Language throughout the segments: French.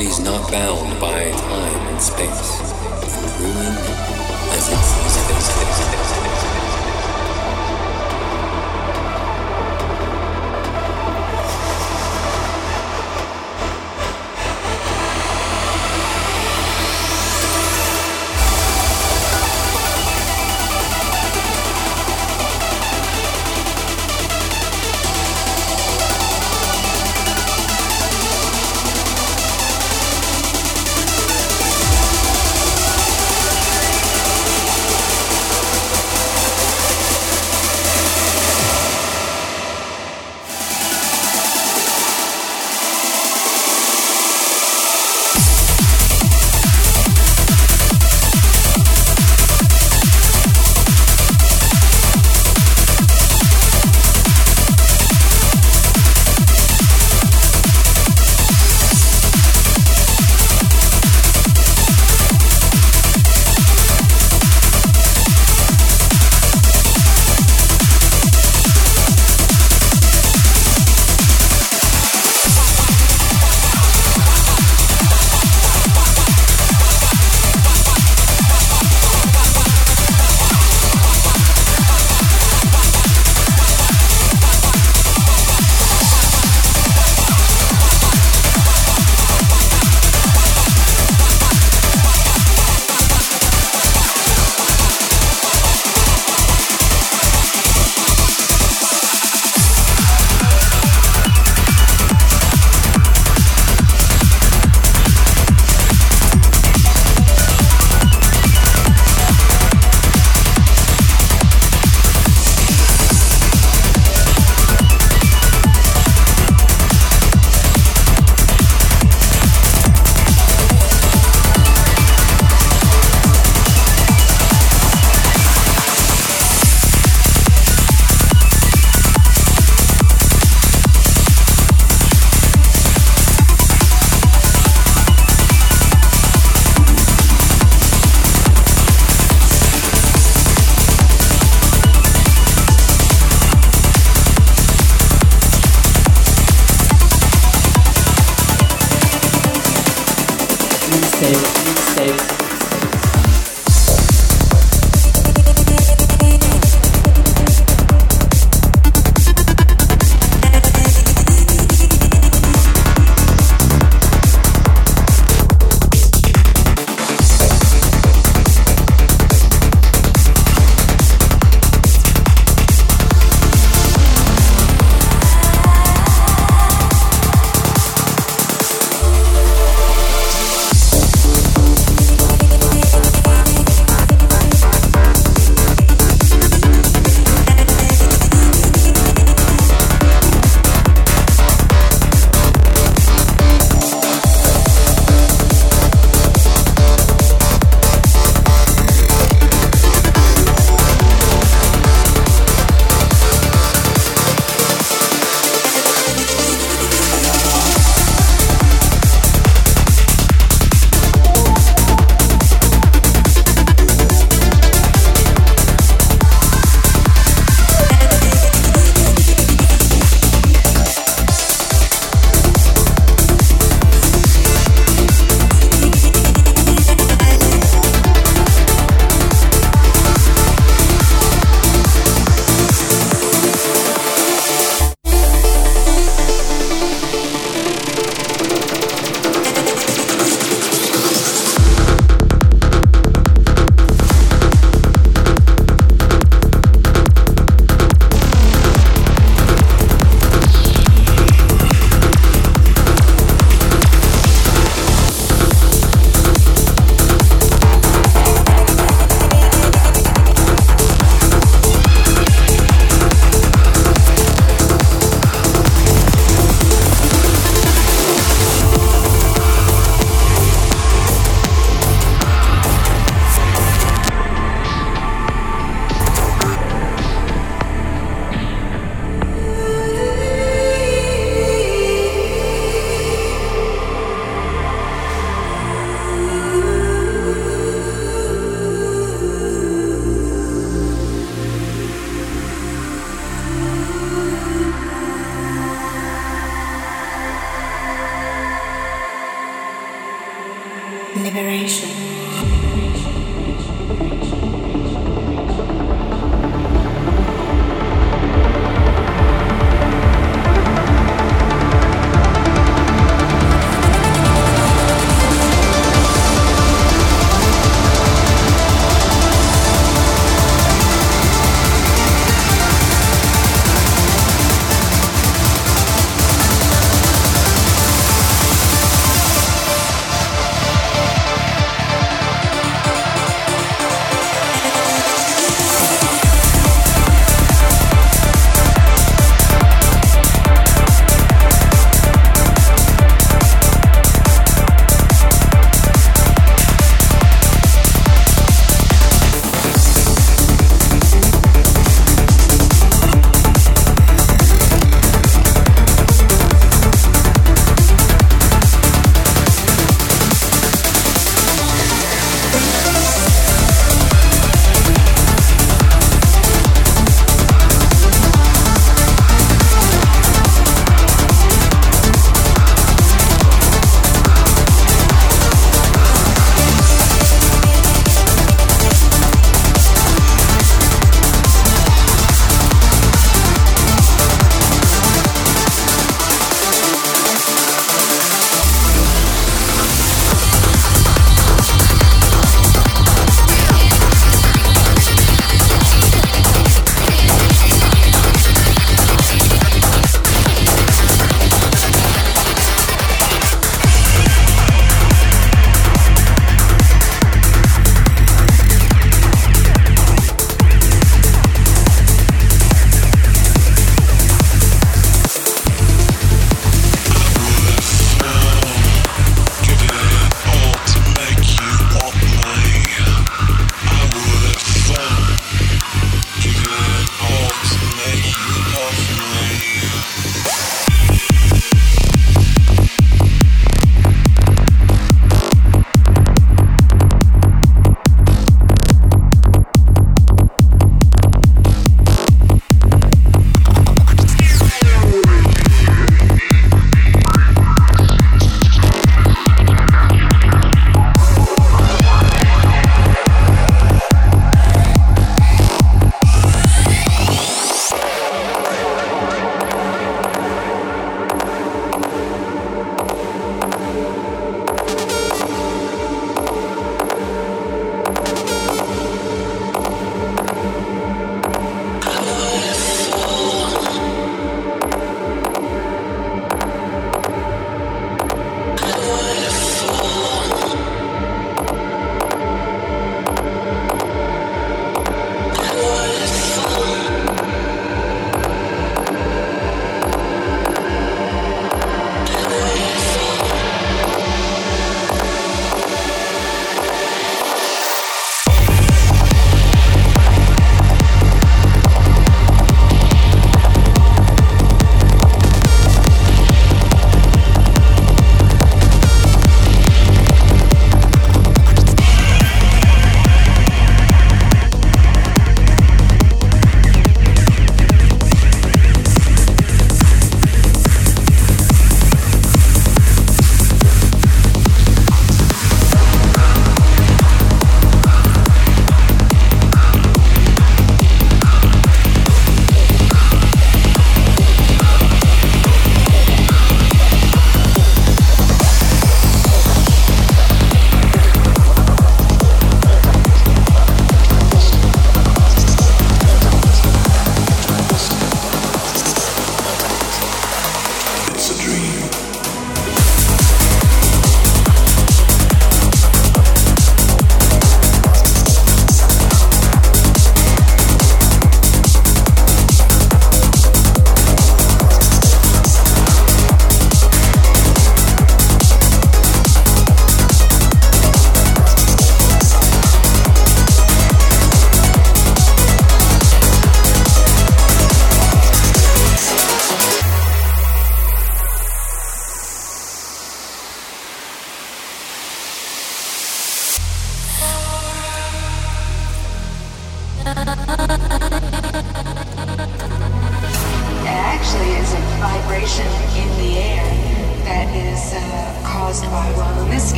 Properties not bound by time and space.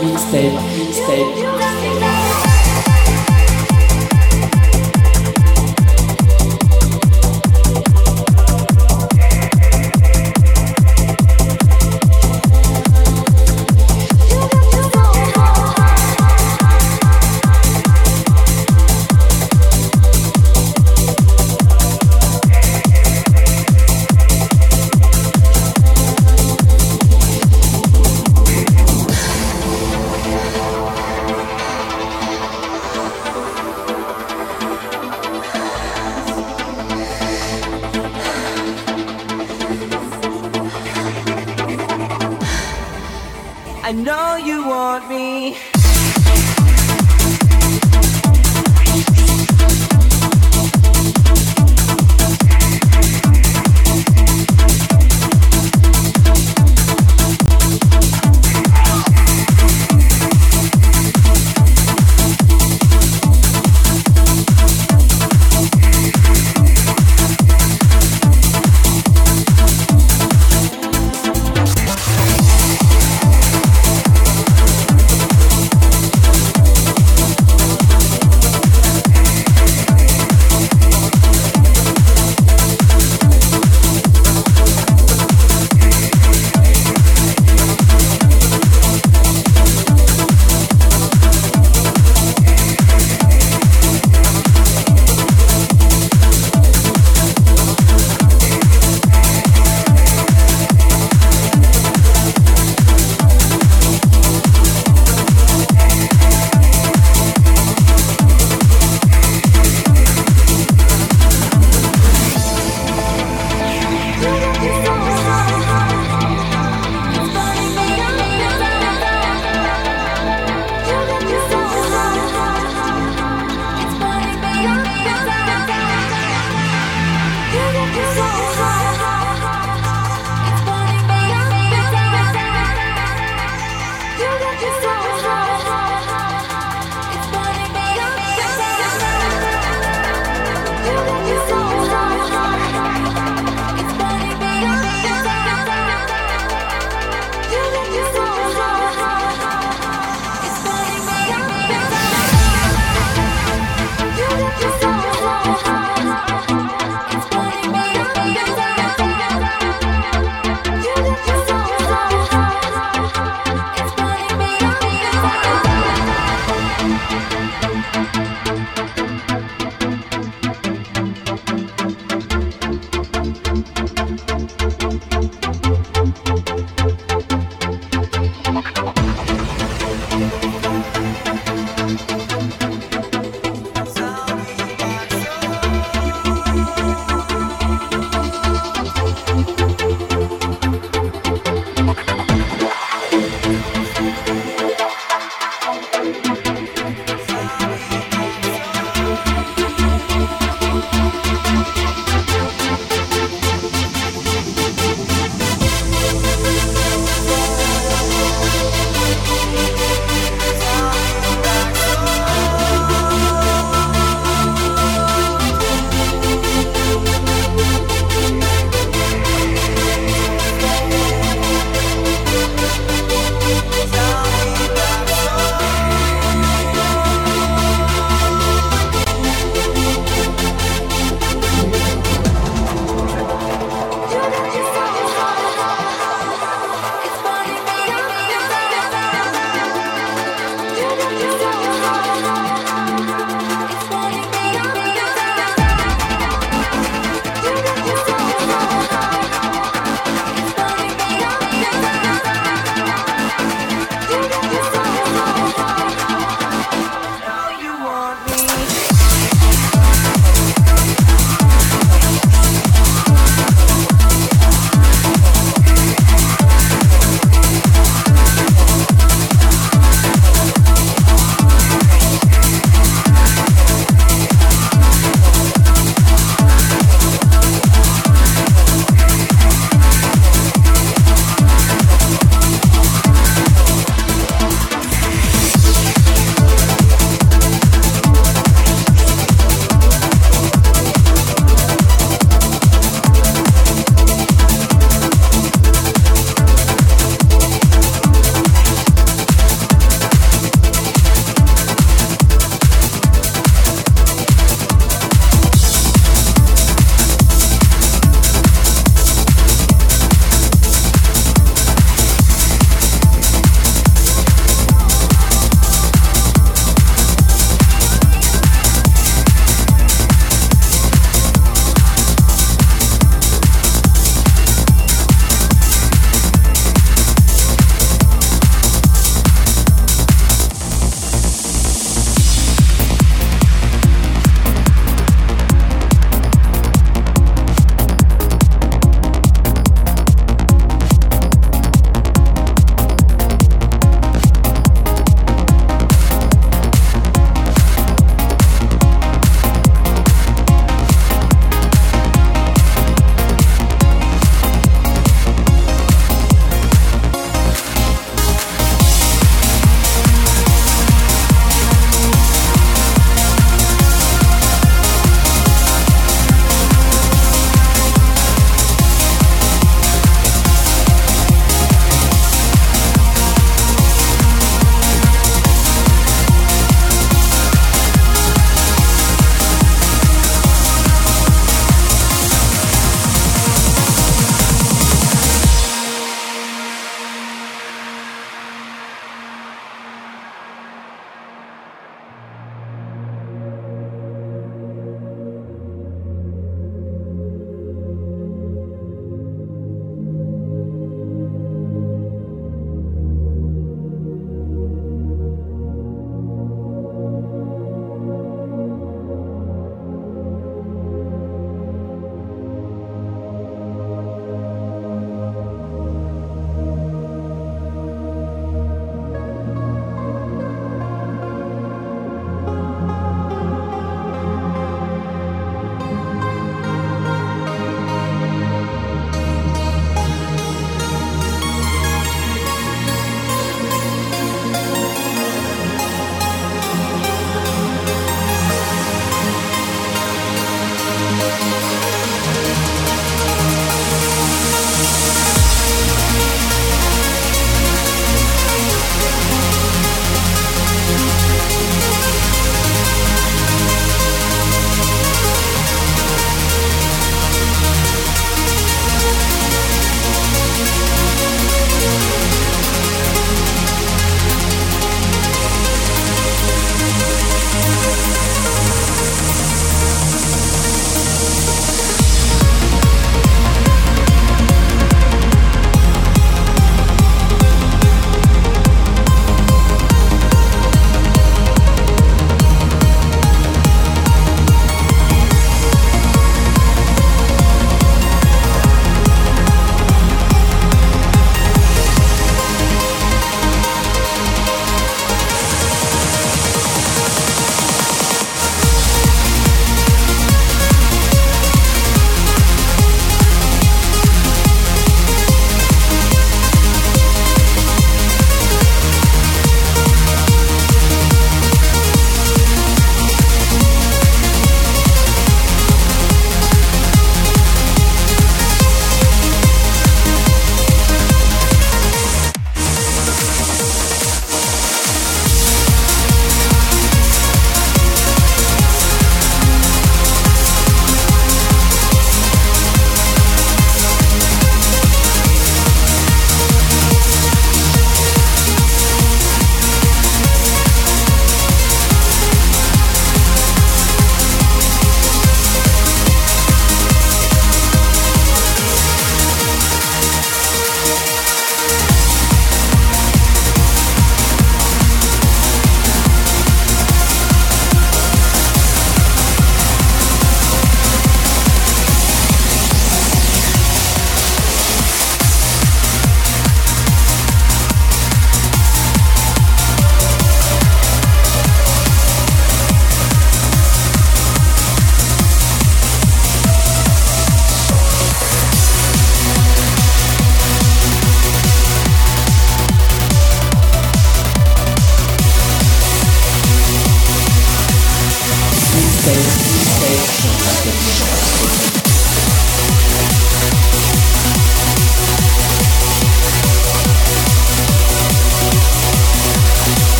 Mixtape, mixtape.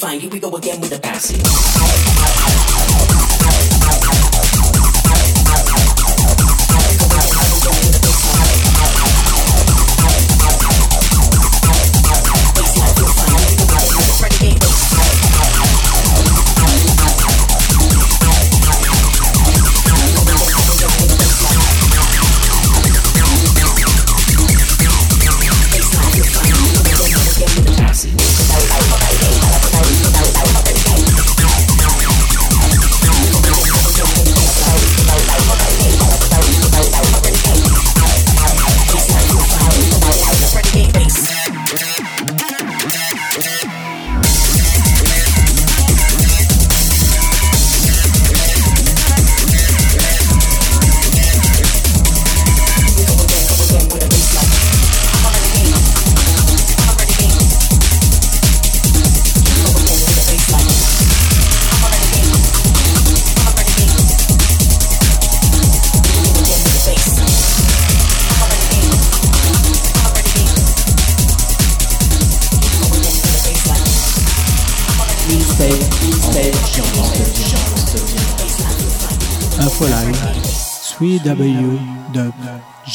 Fine. Here we go again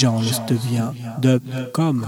Infolive, www.jeanlestevien.com